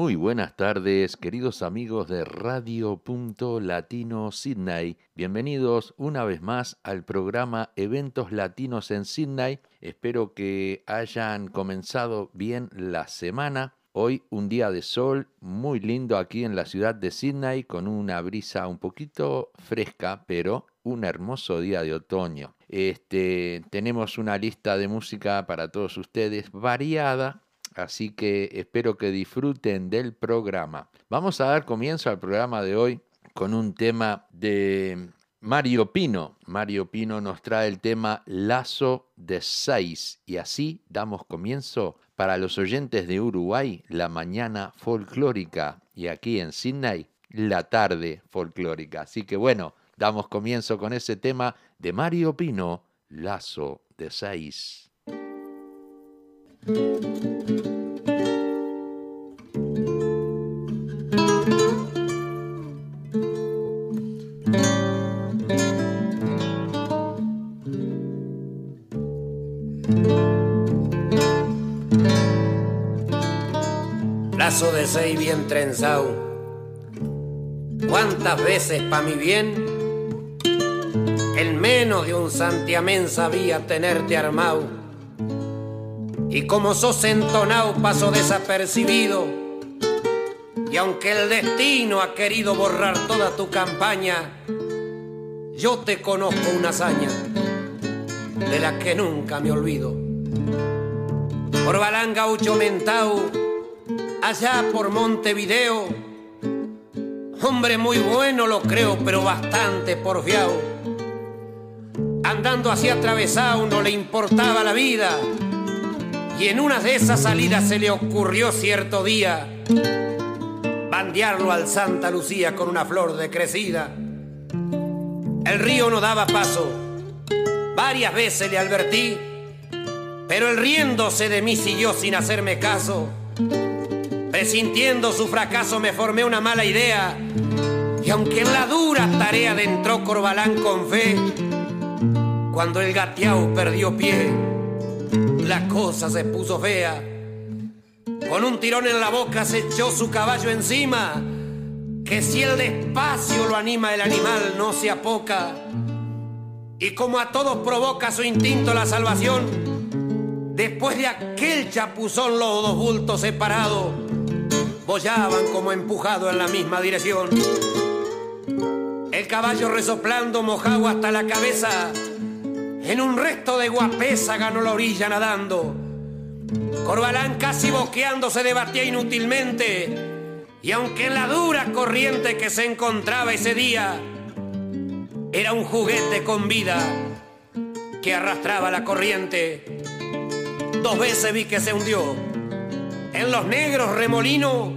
Muy buenas tardes, queridos amigos de Radio Punto Latino Sydney. Bienvenidos una vez más al programa Eventos Latinos en Sydney. Espero que hayan comenzado bien la semana. Hoy un día de sol muy lindo aquí en la ciudad de Sydney con una brisa un poquito fresca, pero un hermoso día de otoño. Este, tenemos una lista de música para todos ustedes variada Así que espero que disfruten del programa. Vamos a dar comienzo al programa de hoy con un tema de Mario Pino. Mario Pino nos trae el tema Lazo de Seis y así damos comienzo para los oyentes de Uruguay la mañana folclórica y aquí en Sydney la tarde folclórica. Así que bueno, damos comienzo con ese tema de Mario Pino, Lazo de Seis. Lazo de seis bien trenzado. ¿Cuántas veces pa' mi bien? En menos de un santiamén sabía tenerte armado y como sos entonado paso desapercibido. Y aunque el destino ha querido borrar toda tu campaña, yo te conozco una hazaña de la que nunca me olvido. Por Balanga Ucho Mentau, allá por Montevideo, hombre muy bueno lo creo, pero bastante porfiado. Andando así atravesado no le importaba la vida y en una de esas salidas se le ocurrió cierto día bandearlo al Santa Lucía con una flor de crecida. El río no daba paso, varias veces le advertí, pero el riéndose de mí siguió sin hacerme caso. Presintiendo su fracaso me formé una mala idea y aunque en la dura tarea entró Corbalán con fe, cuando el gateao perdió pie, la cosa se puso fea. Con un tirón en la boca se echó su caballo encima, que si el despacio lo anima el animal no se apoca. Y como a todos provoca su instinto la salvación, después de aquel chapuzón los dos bultos separados, bollaban como empujados en la misma dirección. El caballo resoplando mojado hasta la cabeza, en un resto de guapesa ganó la orilla nadando. Corbalán casi boqueando se debatía inútilmente. Y aunque en la dura corriente que se encontraba ese día era un juguete con vida que arrastraba la corriente, dos veces vi que se hundió en los negros remolinos,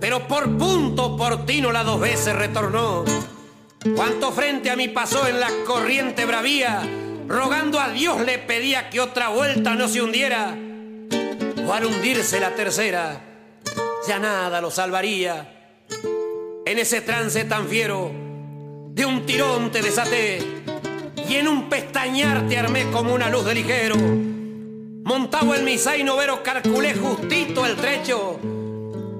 pero por punto portino la dos veces retornó. Cuánto frente a mí pasó en la corriente bravía, rogando a Dios le pedía que otra vuelta no se hundiera, o al hundirse la tercera, ya nada lo salvaría. En ese trance tan fiero, de un tirón te desaté, y en un pestañar te armé como una luz de ligero. Montado en mi zaino vero calculé justito el trecho,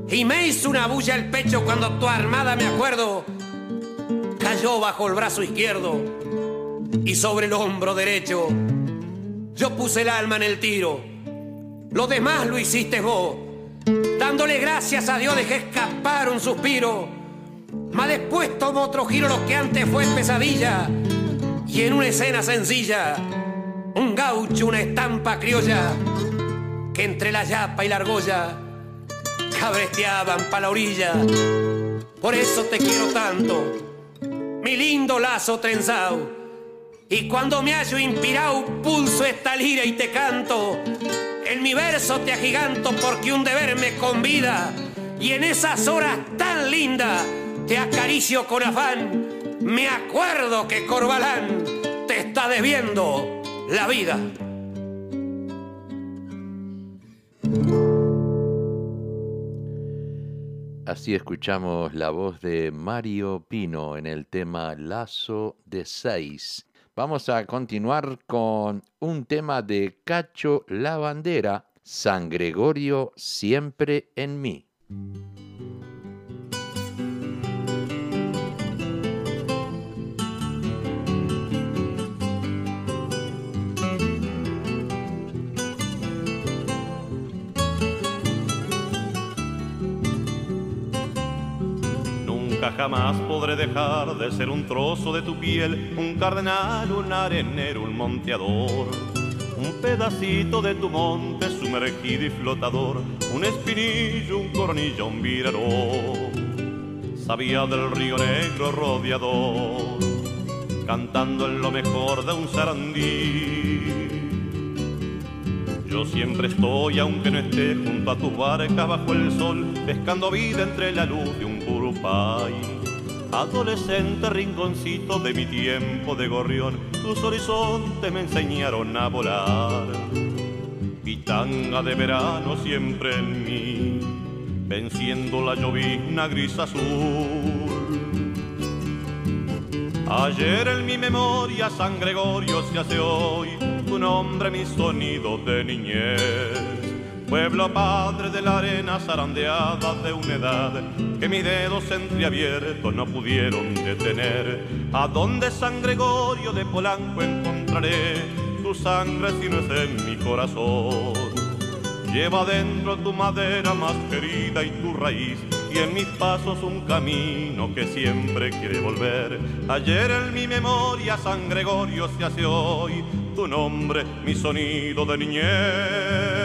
y me hizo una bulla el pecho cuando tu armada me acuerdo, cayó bajo el brazo izquierdo y sobre el hombro derecho yo puse el alma en el tiro. Lo demás lo hiciste vos. Dándole gracias a Dios dejé escapar un suspiro. Mas después tomó otro giro lo que antes fue pesadilla. Y en una escena sencilla, un gaucho, una estampa criolla, que entre la yapa y la argolla cabresteaban pa' la orilla. Por eso te quiero tanto, mi lindo lazo trenzado y cuando me hallo inspirado, pulso esta lira y te canto. En mi verso te agiganto porque un deber me convida. Y en esas horas tan lindas te acaricio con afán. Me acuerdo que Corbalán te está debiendo la vida. Así escuchamos la voz de Mario Pino en el tema Lazo de Seis Vamos a continuar con un tema de Cacho La Bandera, San Gregorio siempre en mí. Jamás podré dejar de ser un trozo de tu piel, un cardenal, un arenero, un monteador. Un pedacito de tu monte sumergido y flotador, un espinillo, un cornillo, un viraró. Sabía del río negro rodeador, cantando en lo mejor de un sarandí. Yo siempre estoy, aunque no esté, junto a tus barcas bajo el sol, pescando vida entre la luz de un curupay. Adolescente rinconcito de mi tiempo de gorrión, tus horizontes me enseñaron a volar. Pitanga de verano siempre en mí, venciendo la llovizna gris azul. Ayer en mi memoria San Gregorio se hace hoy tu nombre mi sonido de niñez. Pueblo padre de la arena zarandeada de una edad que mis dedos entreabiertos no pudieron detener. ¿A dónde San Gregorio de Polanco encontraré tu sangre si no es en mi corazón? Lleva dentro tu madera más querida y tu raíz y en mis pasos un camino que siempre quiere volver. Ayer en mi memoria San Gregorio se hace hoy tu nombre, mi sonido de niñez.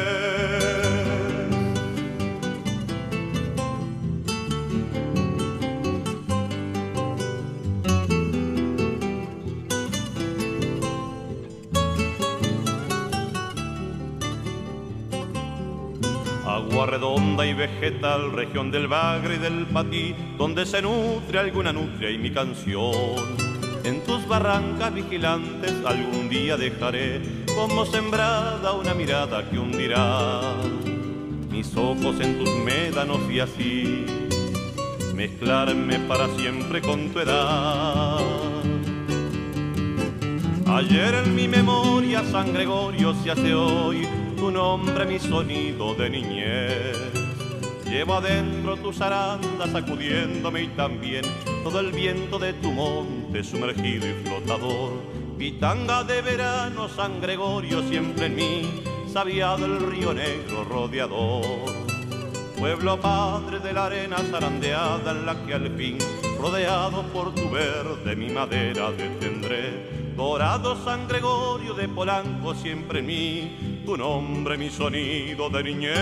Redonda y vegetal, región del bagre y del patí, donde se nutre alguna nutria y mi canción. En tus barrancas vigilantes algún día dejaré como sembrada una mirada que hundirá mis ojos en tus médanos y así mezclarme para siempre con tu edad. Ayer en mi memoria San Gregorio se hace hoy tu nombre mi sonido de niñez. Llevo adentro tus arandas sacudiéndome y también todo el viento de tu monte sumergido y flotador. Pitanga de verano, San Gregorio siempre en mí, sabía del río negro rodeador. Pueblo padre de la arena zarandeada en la que al fin, rodeado por tu verde, mi madera detendré. Dorado San Gregorio de Polanco siempre en mí, tu nombre, mi sonido de niñez.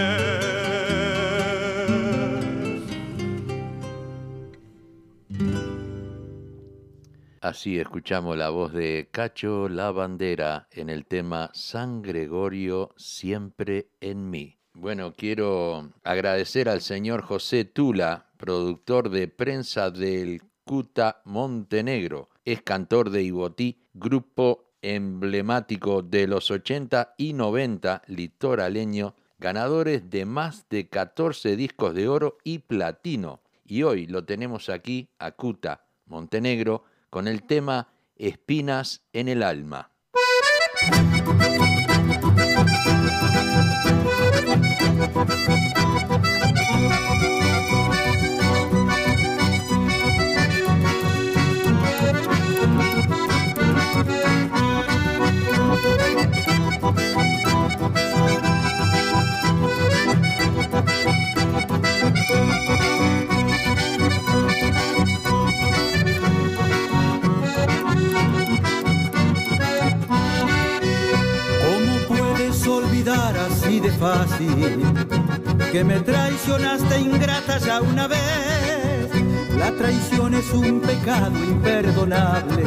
Así escuchamos la voz de Cacho La Bandera en el tema San Gregorio siempre en mí. Bueno, quiero agradecer al señor José Tula, productor de prensa del Cuta Montenegro. Es cantor de Ibotí, grupo emblemático de los 80 y 90 litoraleño, ganadores de más de 14 discos de oro y platino. Y hoy lo tenemos aquí a Cuta, Montenegro, con el tema Espinas en el alma. Así, que me traicionaste ingrata ya una vez. La traición es un pecado imperdonable,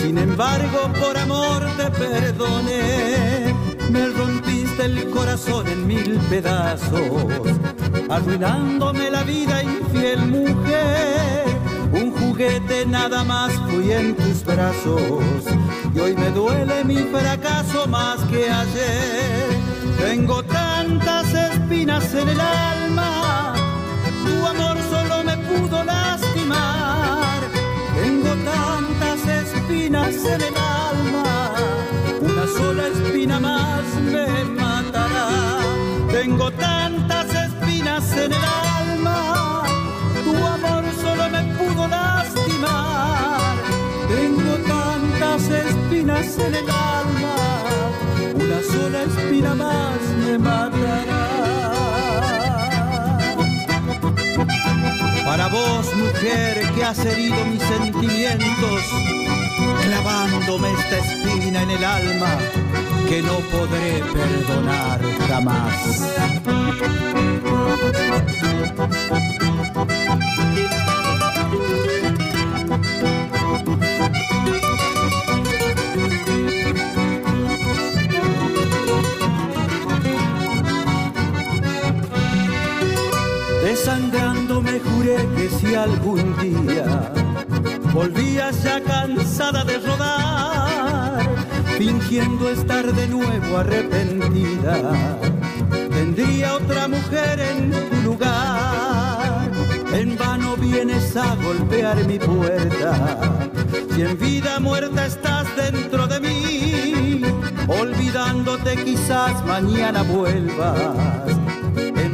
sin embargo por amor te perdoné. Me rompiste el corazón en mil pedazos, arruinándome la vida, infiel mujer. Un juguete nada más fui en tus brazos y hoy me duele mi fracaso más que ayer. Tengo tantas espinas en el alma, tu amor solo me pudo lastimar. Tengo tantas espinas en el alma, una sola espina más me matará. Tengo tantas espinas en el alma, tu amor solo me pudo lastimar. Tengo tantas espinas en el alma, una espina más me matará. Para vos, mujer, que has herido mis sentimientos, clavándome esta espina en el alma que no podré perdonar jamás. Que si algún día volvías ya cansada de rodar, fingiendo estar de nuevo arrepentida, tendría otra mujer en tu lugar. En vano vienes a golpear mi puerta, si en vida muerta estás dentro de mí, olvidándote quizás mañana vuelvas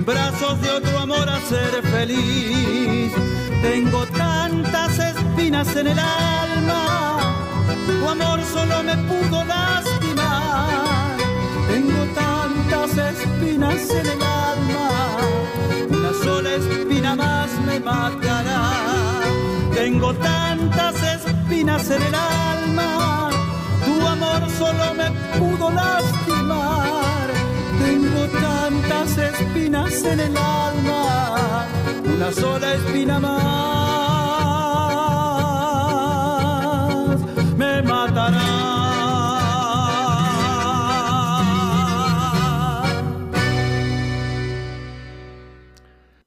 brazos de otro amor a ser feliz. Tengo tantas espinas en el alma, tu amor solo me pudo lastimar. Tengo tantas espinas en el alma, una sola espina más me matará. Tengo tantas espinas en el alma, tu amor solo me pudo lastimar. Tantas espinas en el alma, una sola espina más me matará.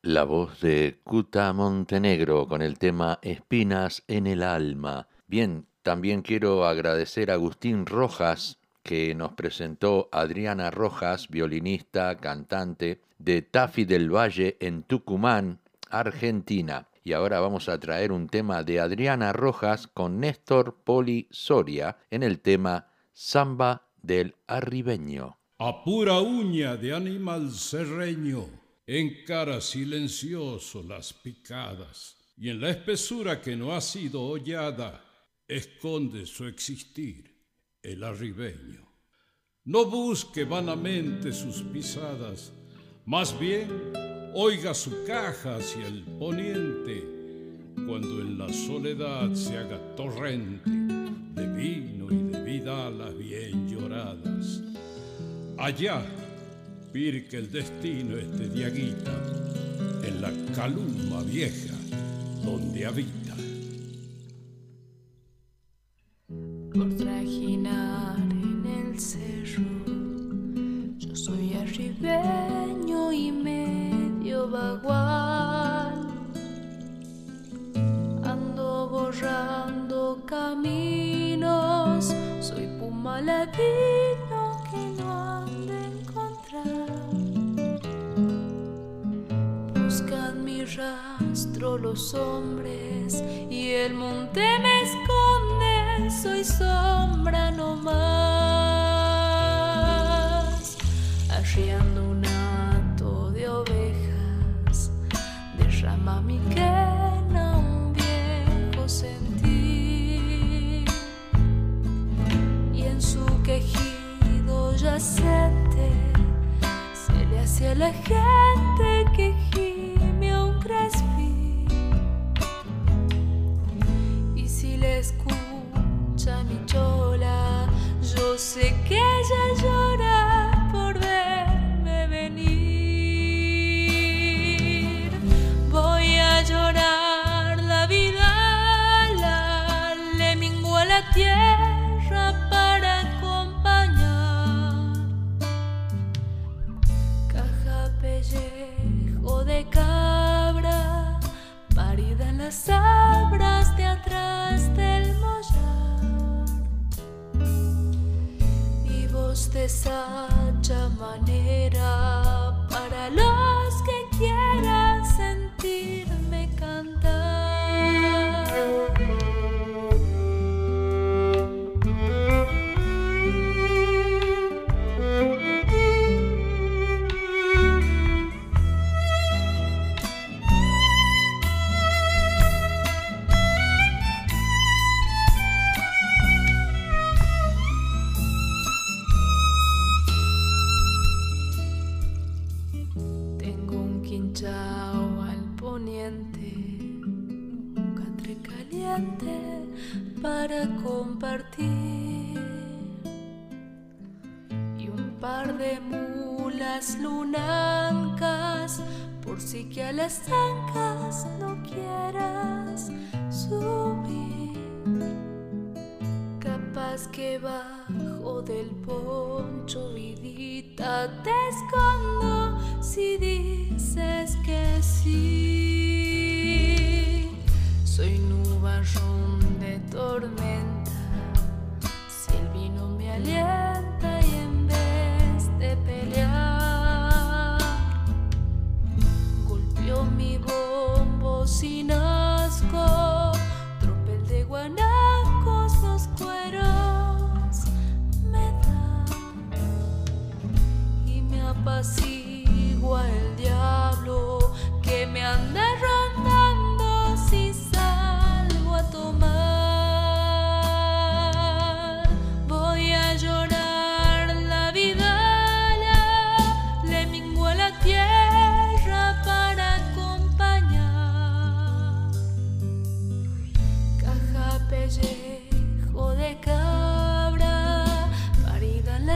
La voz de Cuta Montenegro con el tema Espinas en el alma. Bien, también quiero agradecer a Agustín Rojas que nos presentó Adriana Rojas, violinista, cantante de Tafi del Valle en Tucumán, Argentina. Y ahora vamos a traer un tema de Adriana Rojas con Néstor Poli Soria en el tema Samba del Arribeño. A pura uña de animal serreño, encara silencioso las picadas, y en la espesura que no ha sido hollada, esconde su existir el arribeño. No busque vanamente sus pisadas, más bien oiga su caja hacia el poniente, cuando en la soledad se haga torrente de vino y de vidalas bien lloradas. Allá pirque el destino este diaguita, en la caluma vieja donde habita. Por trajinar en el cerro. Yo soy arribeño y medio vagual. Ando borrando caminos, soy puma ladino que no han de encontrar. Buscan mi rastro los hombres y el monte me soy sombra no más. Arriando un hato de ovejas, derrama mi quena un viejo sentir. Y en su quejido yacente se le hace la gente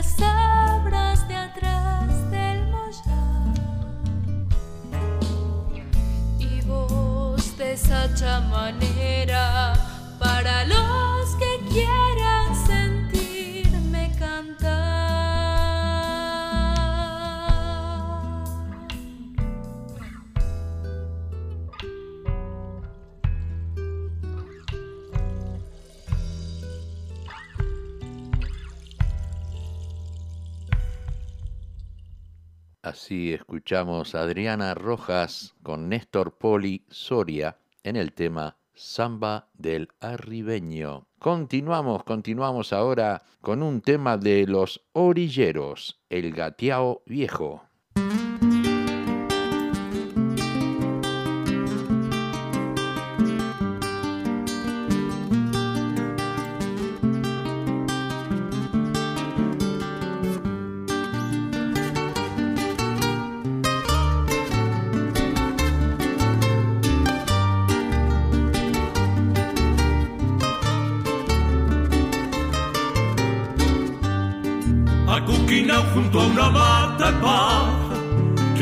So. Escuchamos a Adriana Rojas con Néstor Poli Soria en el tema Samba del Arribeño. Continuamos, continuamos ahora con un tema de los orilleros, el gateao viejo.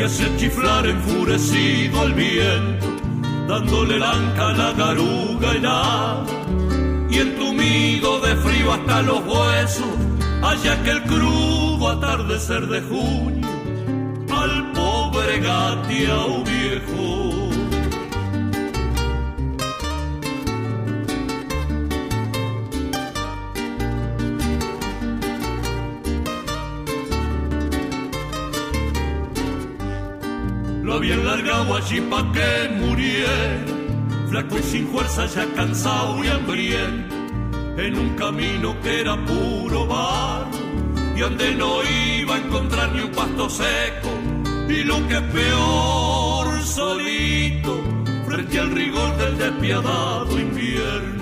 Hace chiflar enfurecido al viento, dándole lanca a la garuga helada y entumido de frío hasta los huesos, allá que el crudo atardecer de junio al pobre gateao viejo. Habían largado allí pa' que muriera, flaco y sin fuerza, ya cansado y hambriento, en un camino que era puro barro, y donde no iba a encontrar ni un pasto seco, y lo que es peor, solito, frente al rigor del despiadado invierno.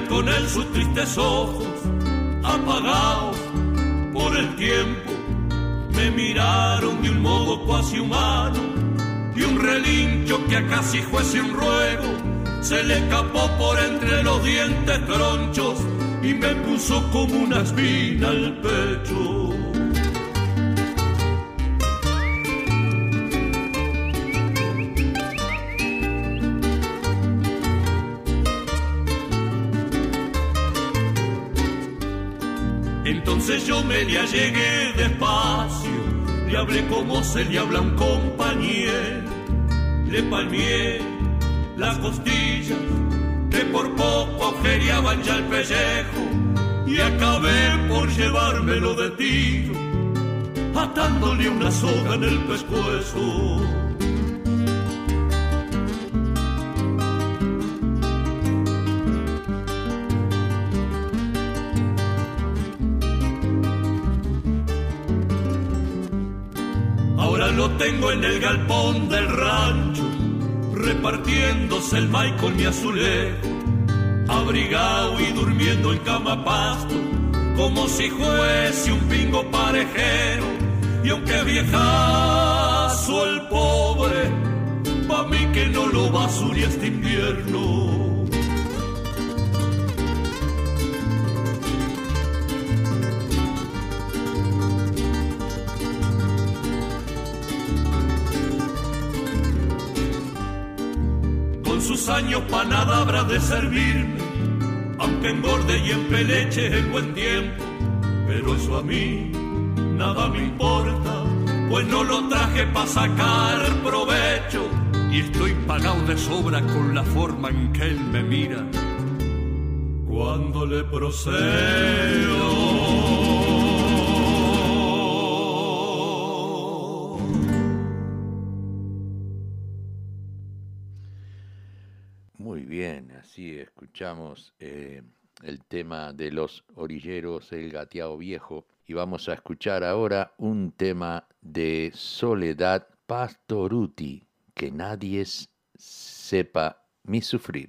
Con él sus tristes ojos, apagados por el tiempo, me miraron de un modo cuasi humano y un relincho que casi fuese un ruego se le escapó por entre los dientes tronchos y me puso como una espina al pecho. Entonces yo me le allegué despacio, le hablé como se le habla a un compañero, le palmié las costillas que por poco geriaban ya el pellejo y acabé por llevármelo de tiro, atándole una soga en el pescuezo. Lo tengo en el galpón del rancho, repartiéndose el maíz con mi azulejo, abrigado y durmiendo en cama pasto, como si fuese un pingo parejero, y aunque viejazo el pobre, pa' mí que no lo basure este invierno. Sus años pa' nada habrá de servirme, aunque engorde y empeleche el buen tiempo, pero eso a mí nada me importa, pues no lo traje pa' sacar provecho, y estoy pagado de sobra con la forma en que él me mira cuando le procedo. Escuchamos eh, el tema de los orilleros, el gateado viejo, y vamos a escuchar ahora un tema de Soledad Pastoruti, que nadie sepa mi sufrir.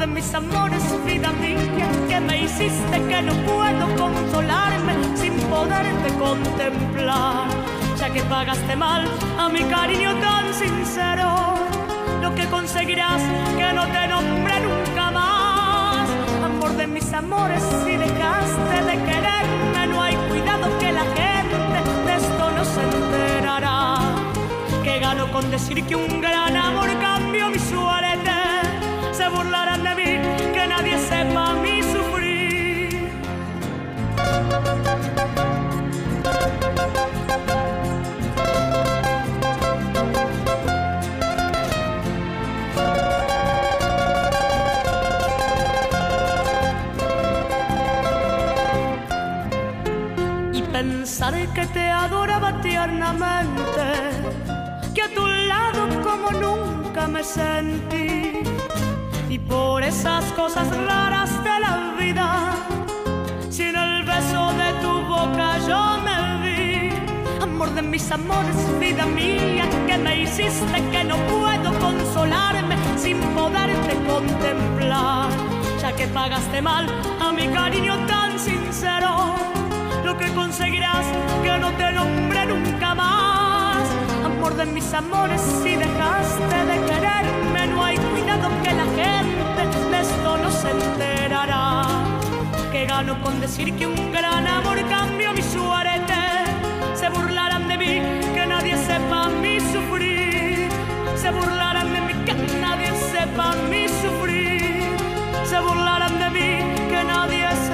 de mis amores, vida mía, que me hiciste que no puedo consolarme sin poderte contemplar. Ya que pagaste mal a mi cariño tan sincero, lo que conseguirás que no te nombre nunca más. Amor de mis amores, si dejaste de quererme, no hay cuidado que la gente de esto no se enterará. Que gano con decir que un gran amor cambió mi suerte que a tu lado como nunca me sentí. Y por esas cosas raras de la vida, sin el beso de tu boca yo me vi. Amor de mis amores, vida mía, que me hiciste que no puedo consolarme sin poderte contemplar. Ya que pagaste mal a mi cariño tan sincero lo que conseguirás que no te nombre nunca más. Amor de mis amores, si dejaste de quererme, no hay cuidado que la gente de esto no se enterará. Que gano con decir que un gran amor cambió mi suerte. Se burlarán de mí, que nadie sepa mi sufrir. Se burlarán de mí, que nadie sepa mi sufrir. Se burlarán de mí, que nadie sepa.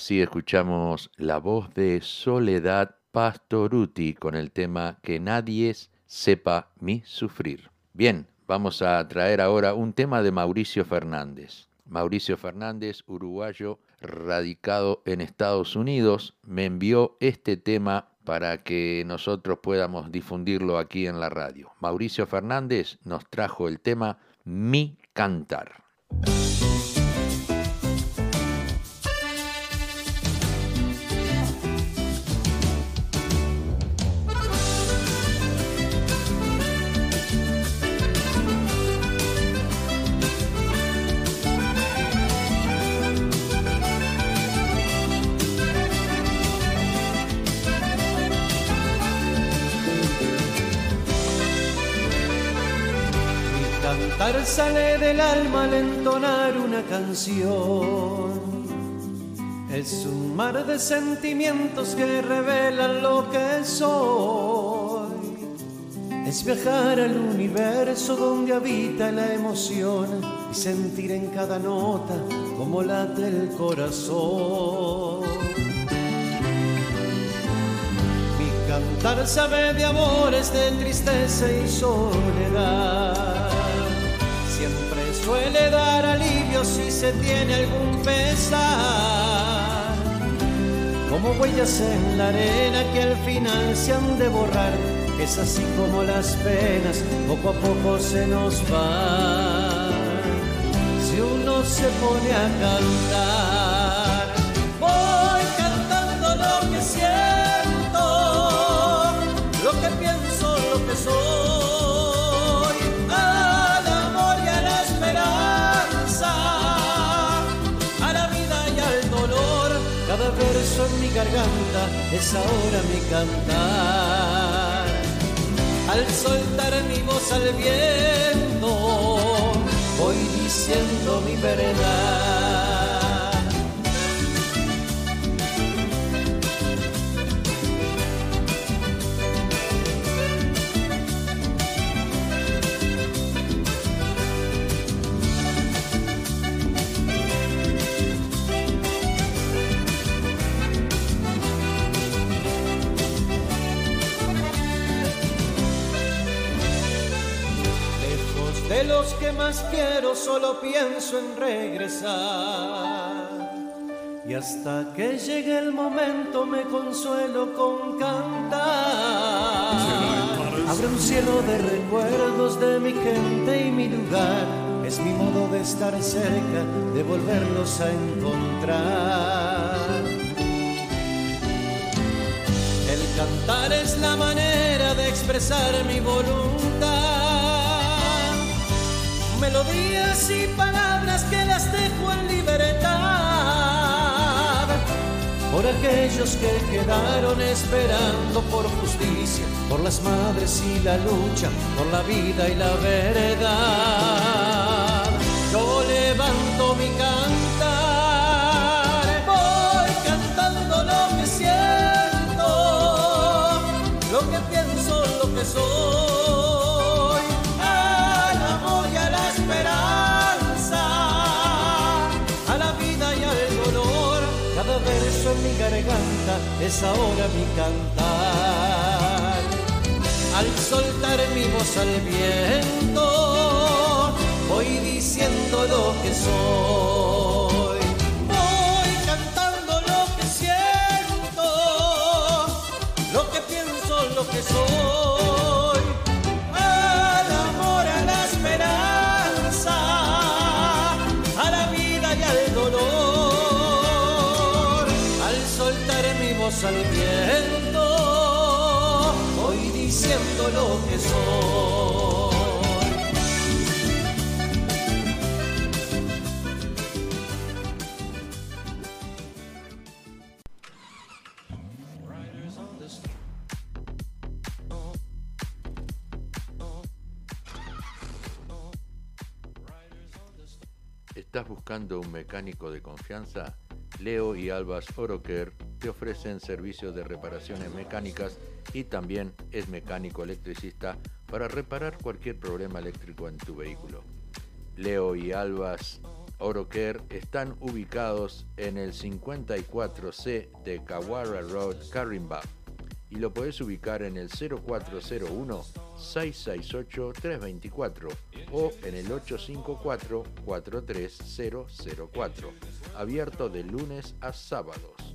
Así escuchamos la voz de Soledad Pastoruti con el tema Que nadie sepa mi sufrir. Bien, vamos a traer ahora un tema de Mauricio Fernández. Mauricio Fernández, uruguayo, radicado en Estados Unidos, me envió este tema para que nosotros podamos difundirlo aquí en la radio. Mauricio Fernández nos trajo el tema Mi Cantar. Sale del alma al entonar una canción. Es un mar de sentimientos que revelan lo que soy. Es viajar al universo donde habita la emoción y sentir en cada nota como late el corazón. Mi cantar sabe de amores, de tristeza y soledad suele dar alivio si se tiene algún pesar. Como huellas en la arena que al final se han de borrar, es así como las penas poco a poco se nos van. Si uno se pone a cantar, voy cantando lo que siento, garganta es ahora mi cantar. Al soltar mi voz al viento, voy diciendo mi verdad. Más quiero solo pienso en regresar. Y hasta que llegue el momento me consuelo con cantar. Abre un cielo de recuerdos de mi gente y mi lugar. Es mi modo de estar cerca, de volverlos a encontrar. El cantar es la manera de expresar mi voluntad melodías y palabras que las dejo en libertad. Por aquellos que quedaron esperando por justicia, por las madres y la lucha, por la vida y la verdad. Yo levanto mi cantar, voy cantando lo que siento, lo que pienso, lo que soy. Es ahora mi cantar. Al soltar mi voz al viento, voy diciendo lo que soy. Al viento, voy diciendo lo que soy. ¿Estás buscando un mecánico de confianza? Leo y Albas Oroker te ofrecen servicios de reparaciones mecánicas y también es mecánico electricista para reparar cualquier problema eléctrico en tu vehículo. Leo y Albas Oroquer están ubicados en el 54C de Kawara Road, Carimba, y lo podés ubicar en el 0401-668-324 o en el 854-43004, abierto de lunes a sábados.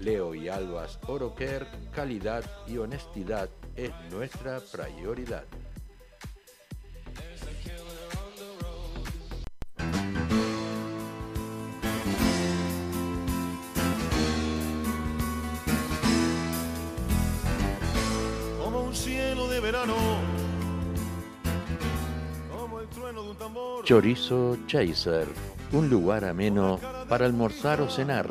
Leo y Albas Oroquer, calidad y honestidad es nuestra prioridad. como un cielo de verano, como el trueno de un tambor. Chorizo Chaser, un lugar ameno para almorzar o cenar,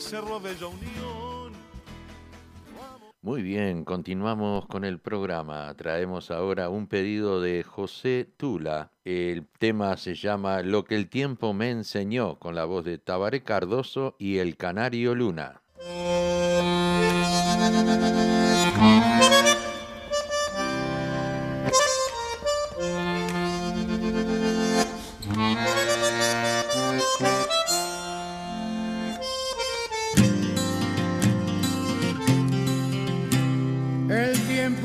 Cerro Bella Unión. Muy bien, continuamos con el programa. Traemos ahora un pedido de José Tula. El tema se llama Lo que el tiempo me enseñó, con la voz de Tabaré Cardoso y el Canario Luna.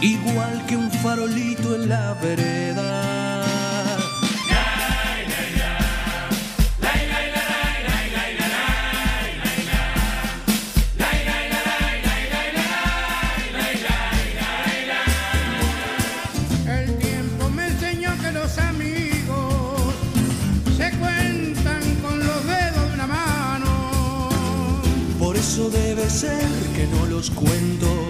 igual que un farolito en la vereda. El tiempo me enseñó que los amigos se cuentan con los dedos de una mano. Por eso debe ser que no los cuento,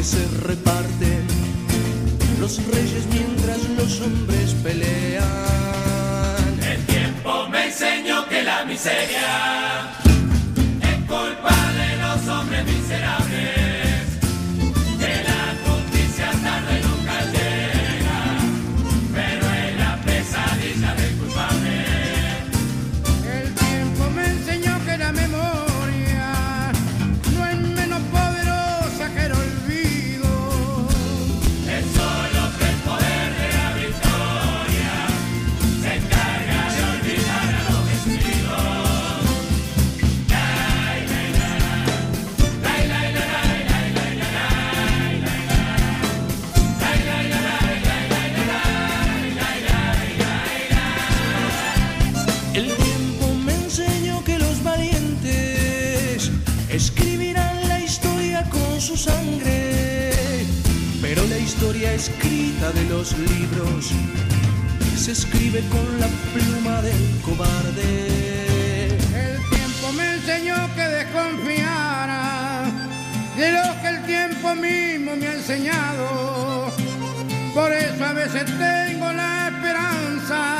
Que se reparte. Los reyes mientras los hombres pelean. El tiempo me enseñó que la miseria es culpa de los hombres miserables. Con la pluma del cobarde. El tiempo me enseñó que desconfiara de lo que el tiempo mismo me ha enseñado. Por eso a veces tengo la esperanza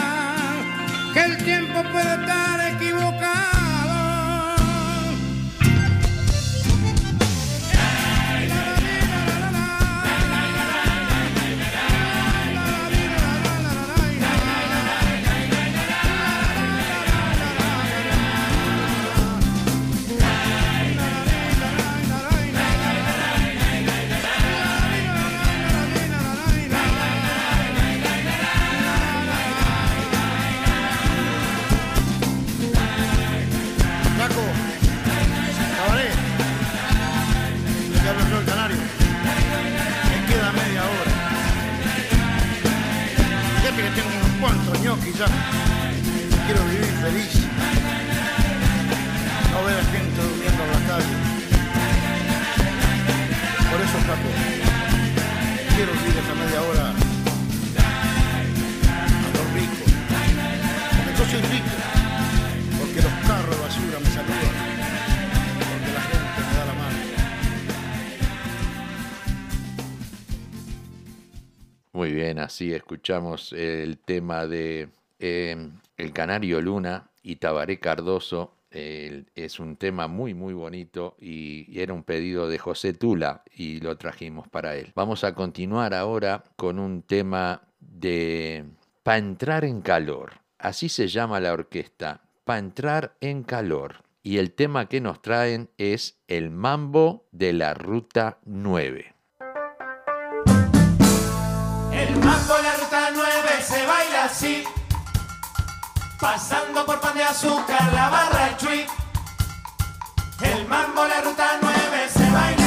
que el tiempo puede estar feliz. No ver a gente durmiendo en la calle. Por eso, Paco, quiero vivir esa media hora a los ricos. Porque yo soy rico porque los carros de basura me saludan, porque la gente me da la mano. Muy bien, así escuchamos el tema de eh, El Canario Luna y Tabaré Cardoso. Es un tema muy, muy bonito y, y era un pedido de José Tula y lo trajimos para él. Vamos a continuar ahora con un tema de Pa' entrar en calor. Así se llama la orquesta, Pa' entrar en calor. Y el tema que nos traen es el mambo de la Ruta 9. El mambo de la ruta 9 se baila así. Pasando por pan de azúcar, la barra, el tweet. El mambo la ruta 9 se baila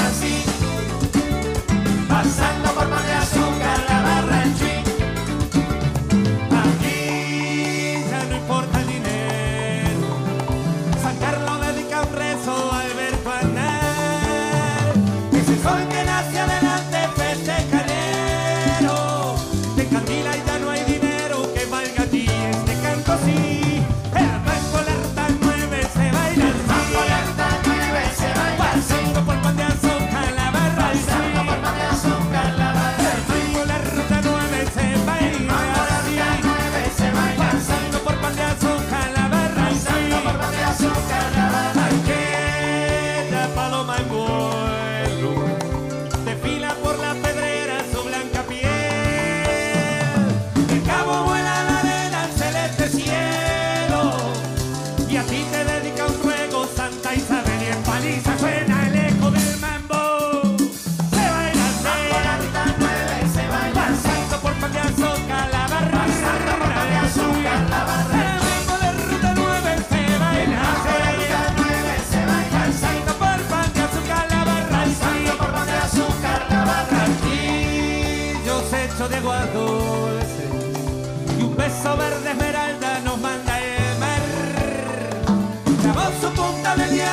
Y en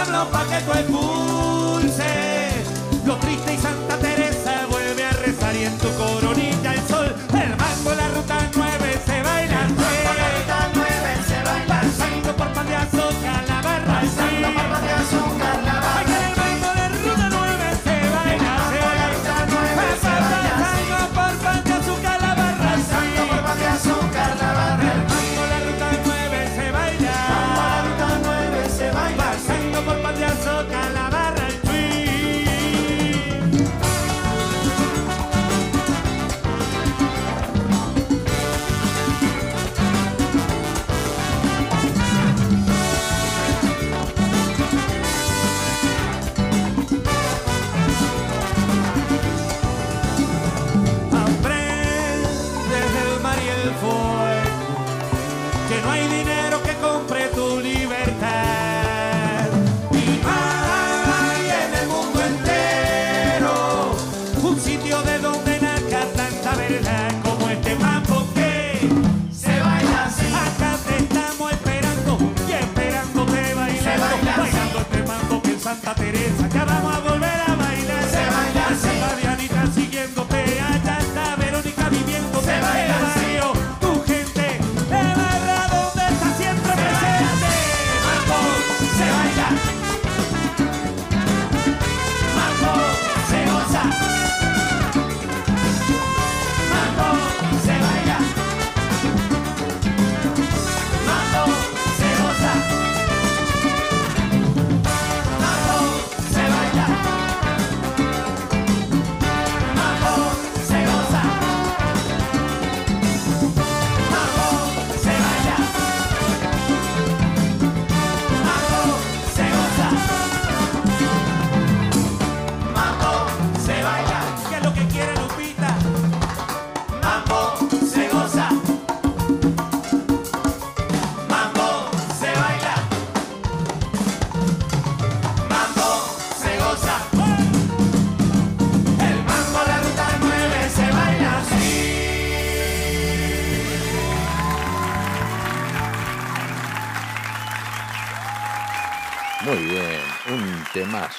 punta del diablo pa' que tú expulses lo triste y Santa Teresa Santa Teresa ya vamos a volver a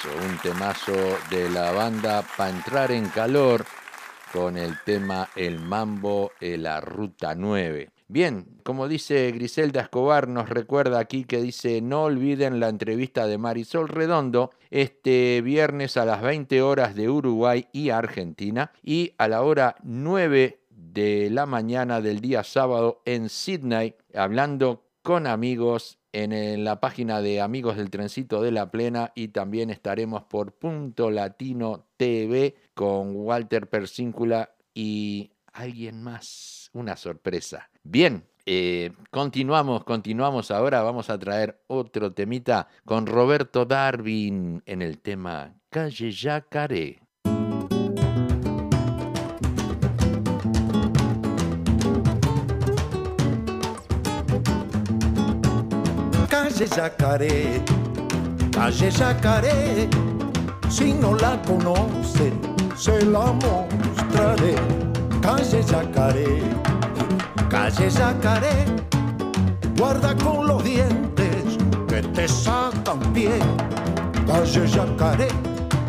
un temazo de la banda para entrar en calor con el tema El Mambo en la Ruta 9. Bien, como dice Griselda Escobar, nos recuerda aquí que dice, no olviden la entrevista de Marisol Redondo este viernes a las 20 horas de Uruguay y Argentina y a la hora 9 de la mañana del día sábado en Sydney, hablando con amigos en, la página de Amigos del Trencito de la Plena y también estaremos por Punto Latino TV con Walter Persíncula y alguien más. Una sorpresa. Bien, eh, continuamos, continuamos ahora. Vamos a traer otro temita con Roberto Darwin en el tema Calle Yacaré. Calle Yacaré, calle Yacaré, si no la conoce, se la mostraré. Calle Yacaré, calle Yacaré, guarda con los dientes que te sacan pie. Calle Yacaré,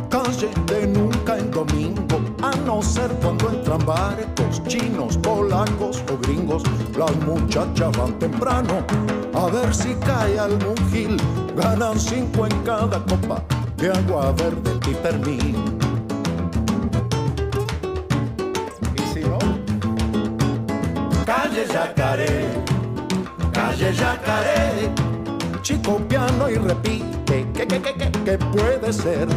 calle de nunca en domingo, a no ser cuando entran barcos chinos, polacos o gringos, las muchachas van temprano a ver si cae algún gil, ganan cinco en cada copa de agua verde permín. Y si no, calle Yacaré, calle Yacaré, chico piano y repite, que, que, que, que, que puede ser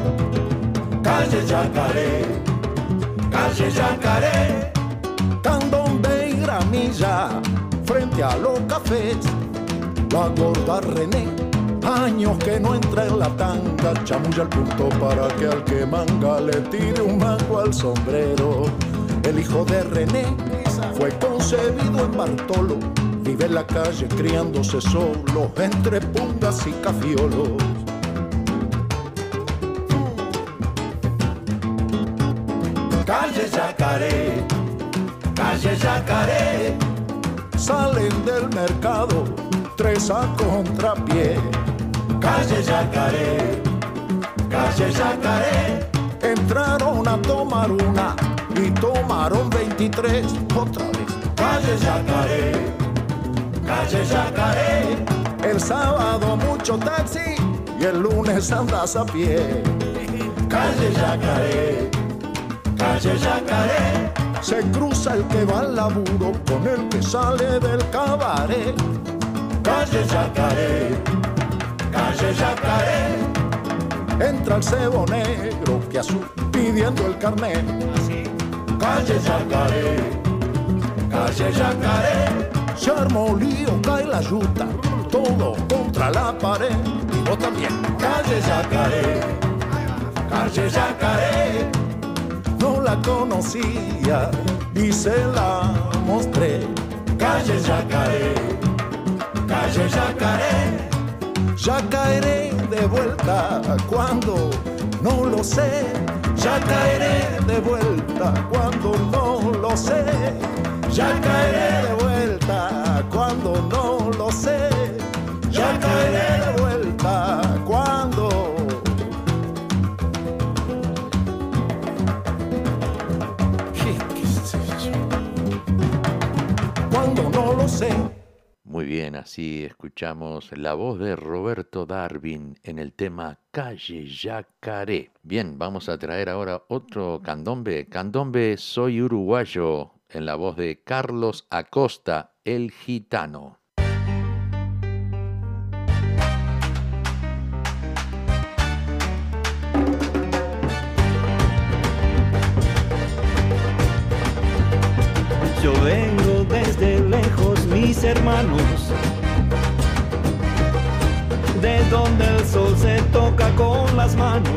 calle Yacaré, calle Yacaré, candombe y gramilla, frente a los cafés, la gorda René, años que no entra en la tanga, chamulla al punto para que al que manga le tire un mango al sombrero. El hijo de René fue concebido en Bartolo, vive en la calle criándose solo entre pungas y cafiolos. calle Yacaré, calle Yacaré, salen del mercado tres a contrapié. Calle Yacaré, calle Yacaré, entraron a tomar una y tomaron 23 otra vez. Calle Yacaré, calle Yacaré, el sábado mucho taxi y el lunes andas a pie. Calle Yacaré calle Yacaré. Se cruza el que va al laburo con el que sale del cabaret. Calle Yacaré, calle Yacaré. Entra el cebo negro que azul pidiendo el carnet. Calle Yacaré, calle Yacaré. Se armó lío, cae la yuta, todo contra la pared. Y vos también. Calle Yacaré, calle Yacaré no la conocía y se la mostré. Calle Yacaré, calle Yacaré, ya caeré de vuelta cuando no lo sé. Ya caeré de vuelta cuando no lo sé. Ya caeré de vuelta cuando no lo sé. Ya caeré de vuelta cuando cuando no lo sé. Bien, así escuchamos la voz de Roberto Darwin en el tema Calle Yacaré. Bien, vamos a traer ahora otro candombe. Candombe Soy Uruguayo en la voz de Carlos Acosta, el gitano. Yo vengo hermanos, de donde el sol se toca con las manos.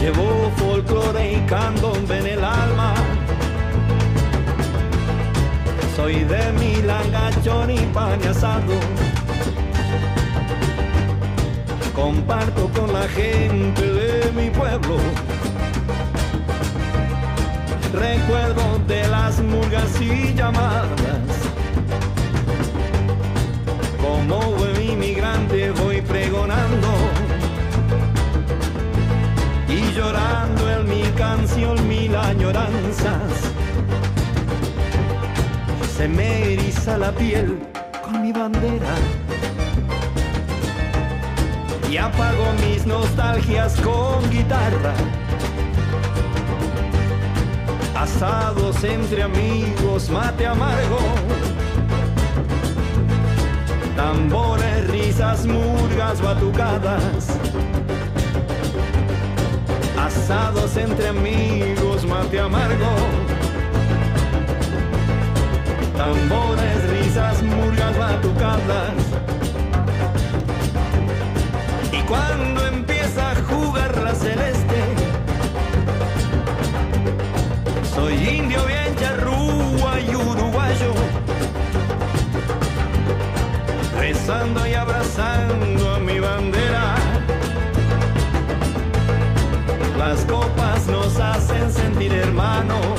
Llevo folclore y candombe en el alma. Soy de Milanga, y pan. Comparto con la gente de mi pueblo recuerdo de las murgas y llamadas. Como buen inmigrante voy pre sonando y llorando en mi canción mil añoranzas. Se me eriza la piel con mi bandera y apago mis nostalgias con guitarra. Asados entre amigos, mate amargo. Tambores, risas, murgas, batucadas. Asados entre amigos, mate amargo. Tambores, risas, murgas, batucadas cuando empieza a jugar la celeste. Hermanos,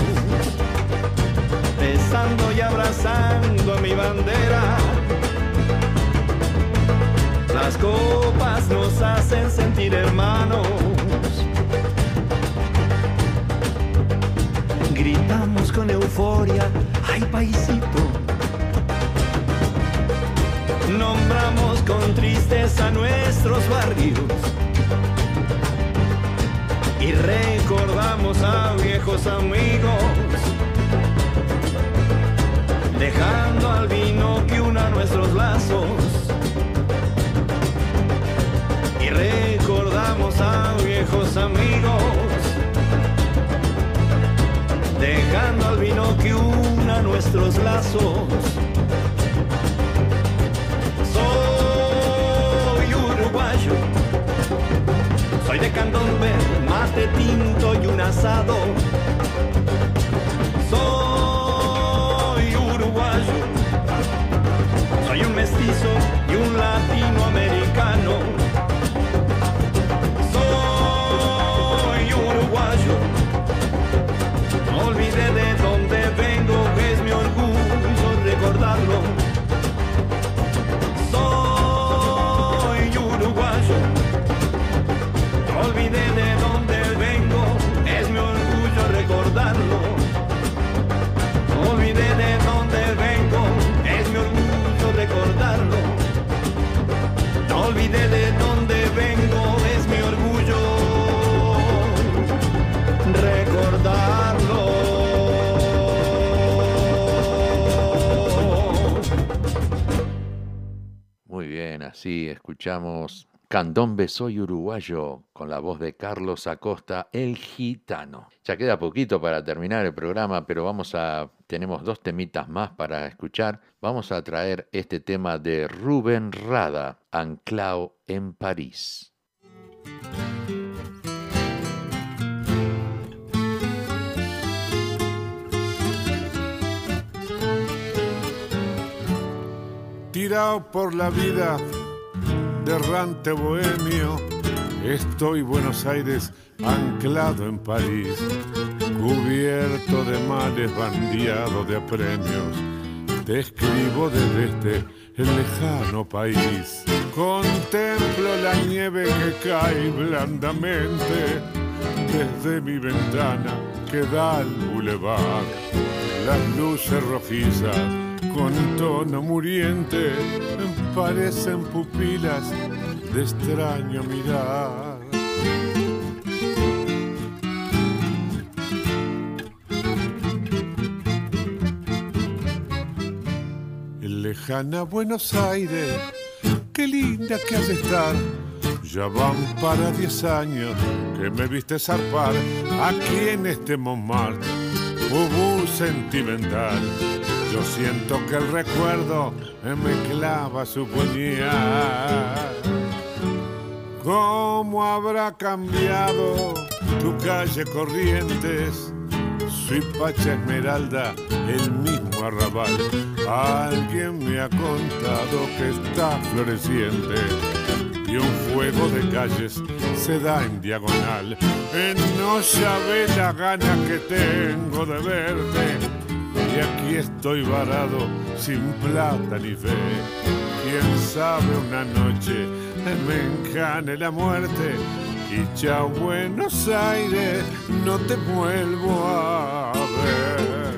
besando y abrazando mi bandera las copas nos hacen sentir hermanos. Gritamos con euforia, ay paisito. Nombramos con tristeza nuestros barrios. Y recordamos a viejos amigos. Dejando al vino que una nuestros lazos recordamos a viejos amigos, dejando al vino que una nuestros lazos. Soy de candombe, mate tinto y un asado. Soy uruguayo, soy un mestizo y un latinoamericano así escuchamos Candombe Soy Uruguayo con la voz de Carlos Acosta, el gitano. Ya queda poquito para terminar el programa, pero vamos a tenemos dos temitas más para escuchar. Vamos a traer este tema de Rubén Rada, Anclao en París. Tirado por la vida, derrante bohemio, estoy Buenos Aires anclado en París cubierto de males, bandeado de apremios. Te escribo desde este lejano país. Contemplo la nieve que cae blandamente desde mi ventana que da al bulevar. Las luces rojizas con tono muriente parecen pupilas de extraño mirar. lejana Buenos Aires, qué linda que has de estar. Ya van para diez años que me viste zarpar aquí en este Montmartre, Hubo sentimental. Yo siento que el recuerdo me clava su puñal. ¿Cómo habrá cambiado tu calle Corrientes? Soy Pacha Esmeralda, el mismo arrabal. Alguien me ha contado que está floreciente y un fuego de calles se da en diagonal. No sabe la gana que tengo de verte y aquí estoy varado sin plata ni fe. Quién sabe una noche me encane la muerte y chao Buenos Aires, no te vuelvo a ver.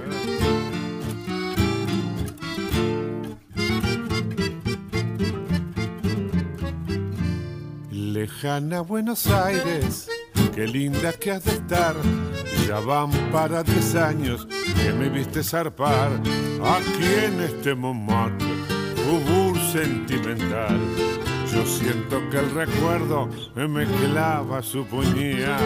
Lejana Buenos Aires, qué linda que has de estar. Ya van para diez años que me viste zarpar aquí en este momento, ubur sentimental. Yo siento que el recuerdo me clava su puñal.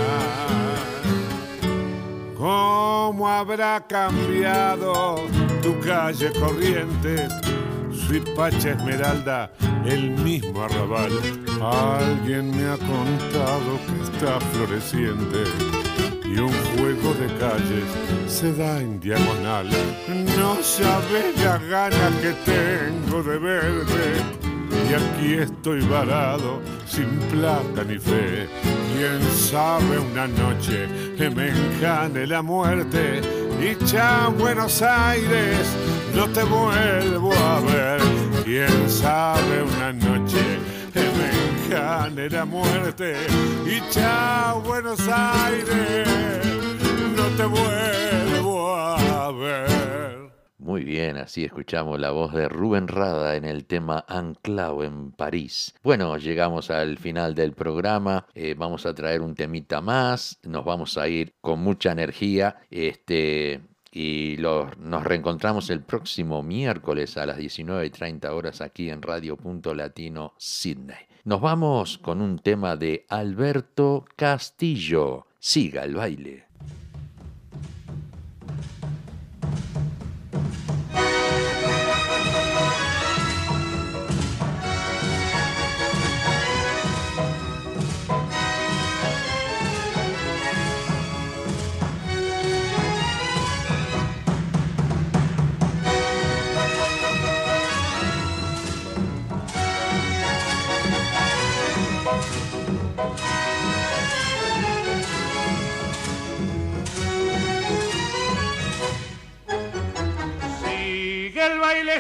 ¿Cómo habrá cambiado tu calle corriente? Suipacha Esmeralda, el mismo arrabal. Alguien me ha contado que está floreciente un juego de calles se da en diagonal. No sabes la gana que tengo de verte y aquí estoy varado sin plata ni fe. Quién sabe una noche que me encane la muerte y chao Buenos Aires, no te vuelvo a ver. Quién sabe una noche que me encane la muerte Buenos Aires, no te vuelvo a ver. Muy bien, así escuchamos la voz de Rubén Rada en el tema Anclao en París. Bueno, llegamos al final del programa, eh, vamos a traer un temita más, nos vamos a ir con mucha energía, este, y lo- nos reencontramos el próximo miércoles a las 19.30 horas aquí en Radio Punto Latino Sydney. Nos vamos con un tema de Alberto Castillo. Siga el baile.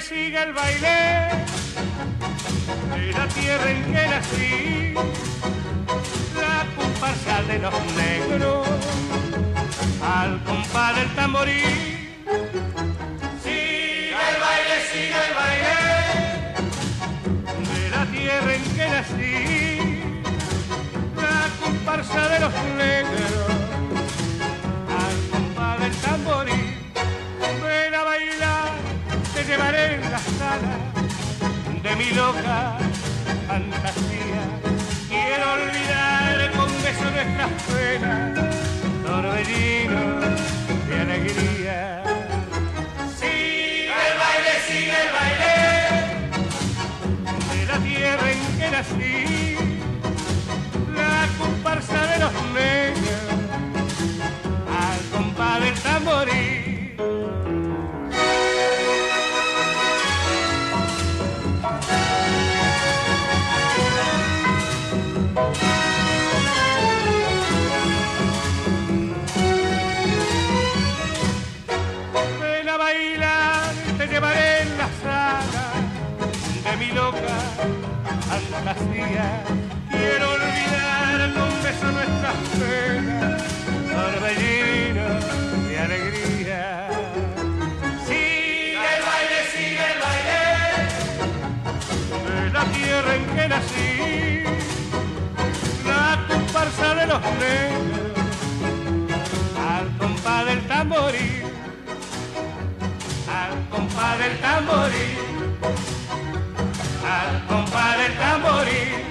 Sigue el baile de la tierra en que nací, la comparsa de los negros al compás del tamborí. Sigue el baile, sigue el baile de la tierra en que nací, la comparsa de los negros fantasía. Quiero olvidar con beso nuestras penas, al compás del tamborí, al compás del tamborí, al compás del tamborí.